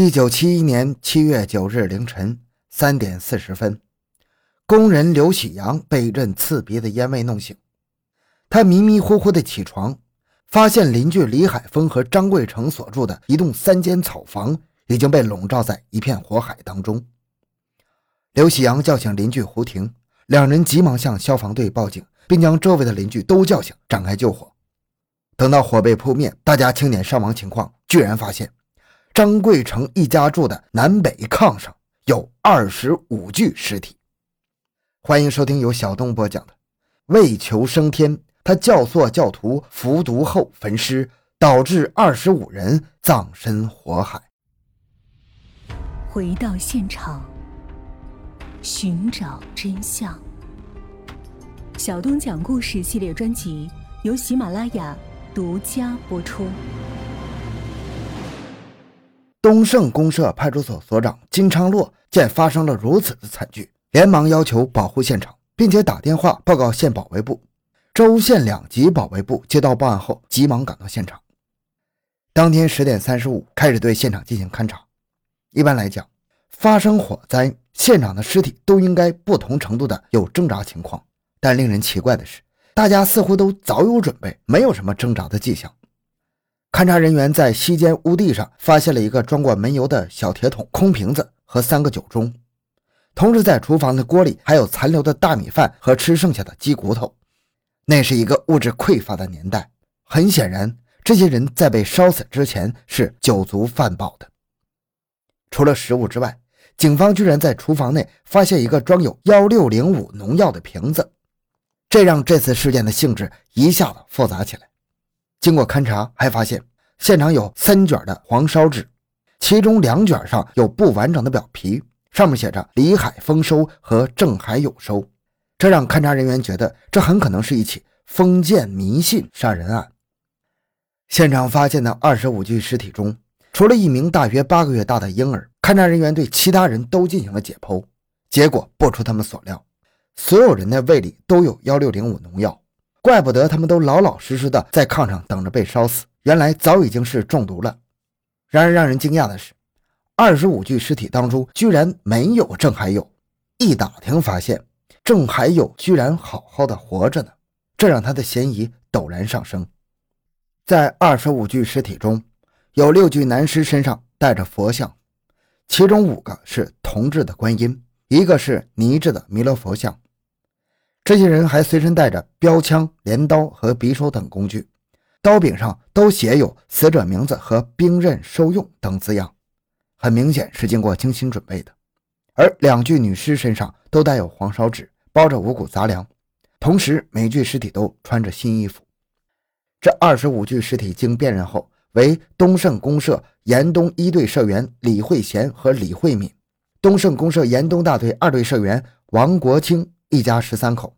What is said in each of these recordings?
一九七一年七月九日凌晨三点四十分，工人刘喜阳被一阵刺鼻的烟味弄醒。他迷迷糊糊的起床，发现邻居李海峰和张贵成所住的一栋三间草房已经被笼罩在一片火海当中。刘喜阳叫醒邻居胡婷，两人急忙向消防队报警，并将周围的邻居都叫醒，展开救火。等到火被扑灭，大家清点伤亡情况，居然发现。张贵成一家住的南北炕上有二十五具尸体。欢迎收听由小东播讲的《为求升天》，他教唆教徒服毒后焚尸，导致二十五人葬身火海。回到现场，寻找真相。小东讲故事系列专辑由喜马拉雅独家播出。东胜公社派出所所长金昌洛见发生了如此的惨剧，连忙要求保护现场，并且打电话报告县保卫部。州县两级保卫部接到报案后，急忙赶到现场。当天十点三十五开始对现场进行勘查。一般来讲，发生火灾，现场的尸体都应该不同程度的有挣扎情况。但令人奇怪的是，大家似乎都早有准备，没有什么挣扎的迹象。勘查人员在西间屋地上发现了一个装过煤油的小铁桶、空瓶子和三个酒盅，同时在厨房的锅里还有残留的大米饭和吃剩下的鸡骨头。那是一个物质匮乏的年代，很显然，这些人在被烧死之前是酒足饭饱的。除了食物之外，警方居然在厨房内发现一个装有幺六零五农药的瓶子，这让这次事件的性质一下子复杂起来。经过勘查，还发现现场有三卷的黄烧纸，其中两卷上有不完整的表皮，上面写着“李海丰收”和“郑海有收”，这让勘查人员觉得这很可能是一起封建迷信杀人案。现场发现的二十五具尸体中，除了一名大约八个月大的婴儿，勘查人员对其他人都进行了解剖，结果不出他们所料，所有人的胃里都有幺六零五农药。怪不得他们都老老实实的在炕上等着被烧死，原来早已经是中毒了。然而让人惊讶的是，二十五具尸体当中居然没有郑海友。一打听发现，郑海友居然好好的活着呢，这让他的嫌疑陡然上升。在二十五具尸体中，有六具男尸身上带着佛像，其中五个是铜制的观音，一个是泥制的弥勒佛像。这些人还随身带着标枪、镰刀和匕首等工具，刀柄上都写有死者名字和“兵刃收用”等字样，很明显是经过精心准备的。而两具女尸身上都带有黄烧纸，包着五谷杂粮，同时每具尸体都穿着新衣服。这二十五具尸体经辨认后，为东胜公社严东一队社员李慧贤和李慧敏，东胜公社严东大队二队社员王国清一家十三口。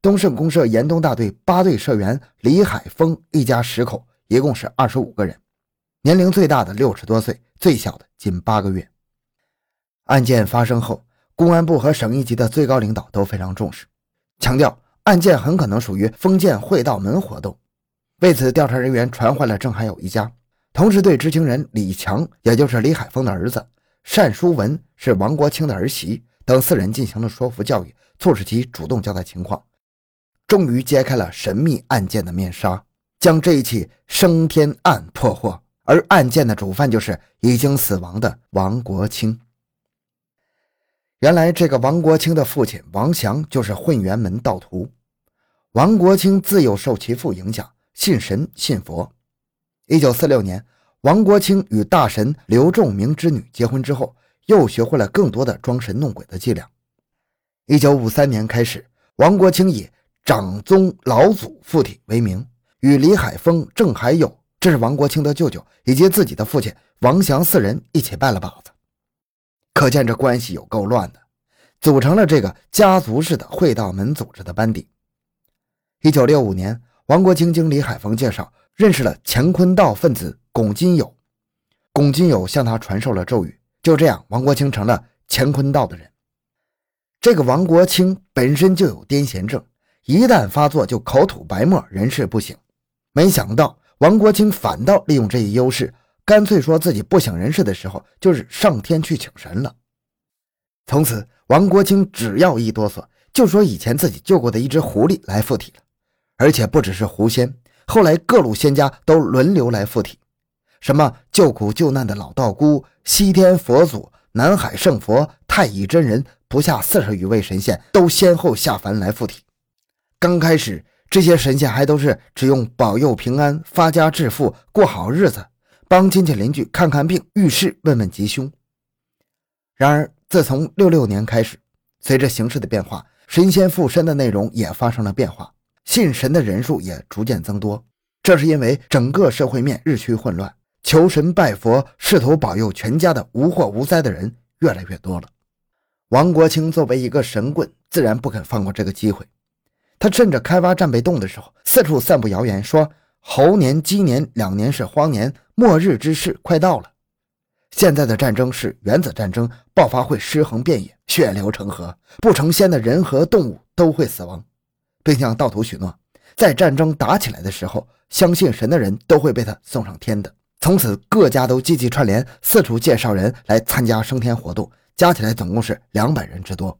东胜公社严东大队八队社员李海峰一家十口，一共是二十五个人，年龄最大的六十多岁，最小的仅八个月。案件发生后，公安部和省一级的最高领导都非常重视，强调案件很可能属于封建会道门活动。为此，调查人员传唤了郑海友一家，同时对知情人李强，也就是李海峰的儿子单淑文是王国清的儿媳等四人进行了说服教育，促使其主动交代情况。终于揭开了神秘案件的面纱，将这一起升天案破获。而案件的主犯就是已经死亡的王国清。原来，这个王国清的父亲王祥就是混元门道徒。王国清自幼受其父影响，信神信佛。一九四六年，王国清与大神刘仲明之女结婚之后，又学会了更多的装神弄鬼的伎俩。一九五三年开始，王国清以长宗老祖附体为名，与李海峰、郑海友，这是王国清的舅舅，以及自己的父亲王祥四人一起拜了把子。可见这关系有够乱的，组成了这个家族式的会道门组织的班底。一九六五年，王国清经李海峰介绍认识了乾坤道分子龚金友，龚金友向他传授了咒语，就这样，王国清成了乾坤道的人。这个王国清本身就有癫痫症。一旦发作，就口吐白沫，人事不省。没想到王国清反倒利用这一优势，干脆说自己不省人事的时候，就是上天去请神了。从此，王国清只要一哆嗦，就说以前自己救过的一只狐狸来附体了，而且不只是狐仙，后来各路仙家都轮流来附体，什么救苦救难的老道姑、西天佛祖、南海圣佛、太乙真人，不下四十余位神仙都先后下凡来附体。刚开始，这些神仙还都是只用保佑平安、发家致富、过好日子。帮亲戚邻居看看病、遇事问问吉凶。然而，自从六六年开始，随着形势的变化，神仙附身的内容也发生了变化，信神的人数也逐渐增多。这是因为整个社会面日趋混乱，求神拜佛、试图保佑全家的无祸无灾的人越来越多了。王国清作为一个神棍，自然不肯放过这个机会。他趁着开挖战备洞的时候，四处散布谣言，说猴年、鸡年两年是荒年。末日之势快到了，现在的战争是原子战争，爆发会尸横遍野，血流成河，不成仙的人和动物都会死亡，并向道徒许诺，在战争打起来的时候，相信神的人都会被他送上天的。从此，各家都积极串联，四处介绍人来参加升天活动，加起来总共是两百人之多。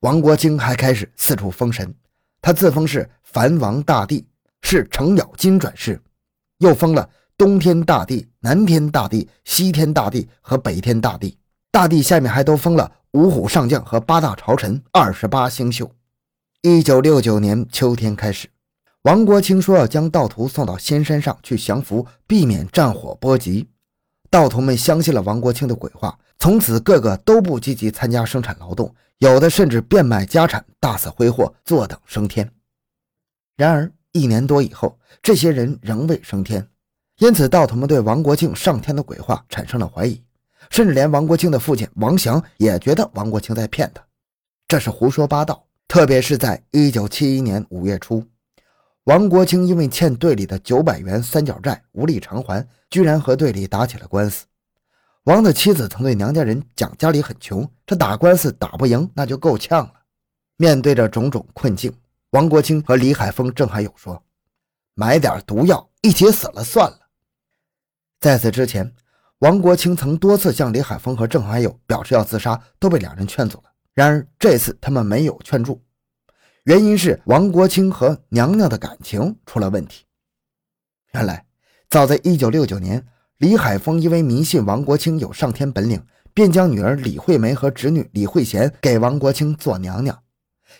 王国清还开始四处封神，他自封是梵王大帝，是程咬金转世，又封了。东天大帝、南天大帝、西天大帝和北天大帝，大帝下面还都封了五虎上将和八大朝臣、二十八星宿。一九六九年秋天开始，王国清说要将道徒送到仙山上去降服，避免战火波及。道徒们相信了王国清的鬼话，从此个个都不积极参加生产劳动，有的甚至变卖家产，大肆挥霍，坐等升天。然而一年多以后，这些人仍未升天。因此，道徒们对王国庆上天的鬼话产生了怀疑，甚至连王国庆的父亲王祥也觉得王国庆在骗他，这是胡说八道。特别是在一九七一年五月初，王国清因为欠队里的九百元三角债无力偿还，居然和队里打起了官司。王的妻子曾对娘家人讲，家里很穷，这打官司打不赢，那就够呛了。面对着种种困境，王国清和李海峰、郑海友说：“买点毒药，一起死了算了。”在此之前，王国清曾多次向李海峰和郑海友表示要自杀，都被两人劝阻了。然而这次他们没有劝住，原因是王国清和娘娘的感情出了问题。原来，早在1969年，李海峰因为迷信王国清有上天本领，便将女儿李惠梅和侄女李惠贤给王国清做娘娘，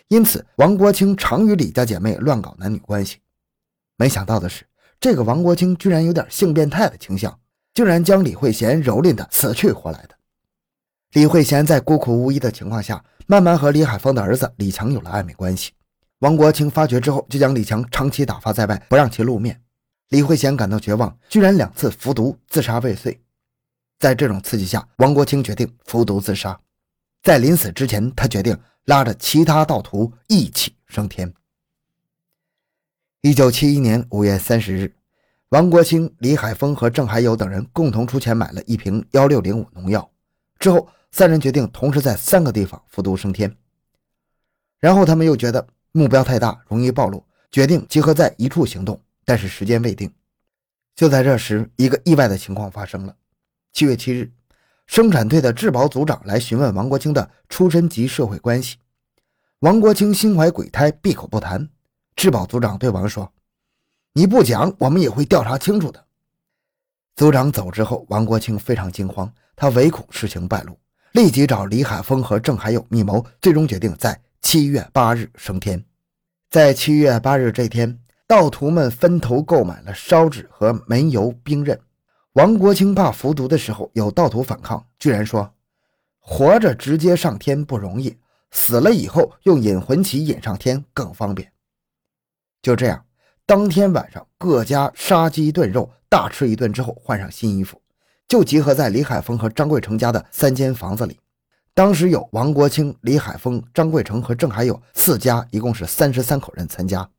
因此王国清常与李家姐妹乱搞男女关系。没想到的是。这个王国清居然有点性变态的倾向，竟然将李慧贤蹂躏的死去活来的。李慧贤在孤苦无依的情况下，慢慢和李海峰的儿子李强有了暧昧关系。王国清发觉之后，就将李强长期打发在外，不让其露面。李慧贤感到绝望，居然两次服毒自杀未遂。在这种刺激下，王国清决定服毒自杀。在临死之前，他决定拉着其他道徒一起升天。一九七一年五月三十日，王国清、李海峰和郑海友等人共同出钱买了一瓶幺六零五农药。之后，三人决定同时在三个地方服毒升天。然后，他们又觉得目标太大，容易暴露，决定集合在一处行动，但是时间未定。就在这时，一个意外的情况发生了。七月七日，生产队的质保组长来询问王国清的出身及社会关系。王国清心怀鬼胎，闭口不谈。质保组长对王说：“你不讲，我们也会调查清楚的。”组长走之后，王国清非常惊慌，他唯恐事情败露，立即找李海峰和郑海友密谋，最终决定在七月八日升天。在七月八日这天，盗徒们分头购买了烧纸和煤油兵刃。王国清怕服毒的时候有盗徒反抗，居然说：“活着直接上天不容易，死了以后用引魂旗引上天更方便。”就这样，当天晚上各家杀鸡炖肉，大吃一顿之后，换上新衣服，就集合在李海峰和张贵成家的三间房子里。当时有王国清、李海峰、张贵成和郑海友四家，一共是三十三口人参加。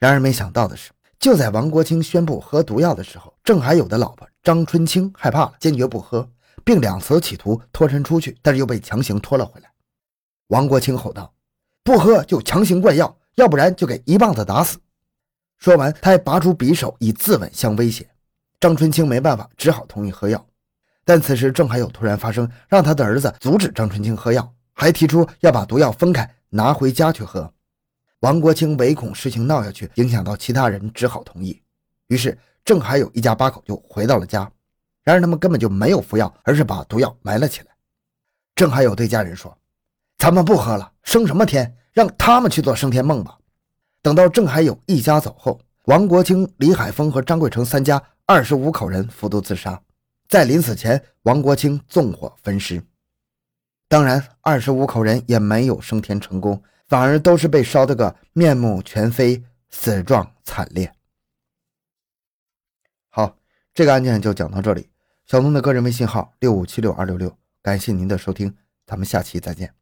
然而没想到的是，就在王国清宣布喝毒药的时候，郑海友的老婆张春清害怕了，坚决不喝，并两次企图脱身出去，但是又被强行拖了回来。王国清吼道：“不喝就强行灌药！”要不然就给一棒子打死。说完，他还拔出匕首以自刎相威胁。张春清没办法，只好同意喝药。但此时郑海友突然发声，让他的儿子阻止张春清喝药，还提出要把毒药分开拿回家去喝。王国清唯恐事情闹下去影响到其他人，只好同意。于是郑海友一家八口就回到了家。然而他们根本就没有服药，而是把毒药埋了起来。郑海友对家人说：“咱们不喝了，升什么天？让他们去做升天梦吧。”等到郑海友一家走后，王国清、李海峰和张贵成三家二十五口人服毒自杀。在临死前，王国清纵火焚尸。当然，二十五口人也没有升天成功，反而都是被烧得个面目全非，死状惨烈。好，这个案件就讲到这里。小东的个人微信号六五七六二六六，感谢您的收听，咱们下期再见。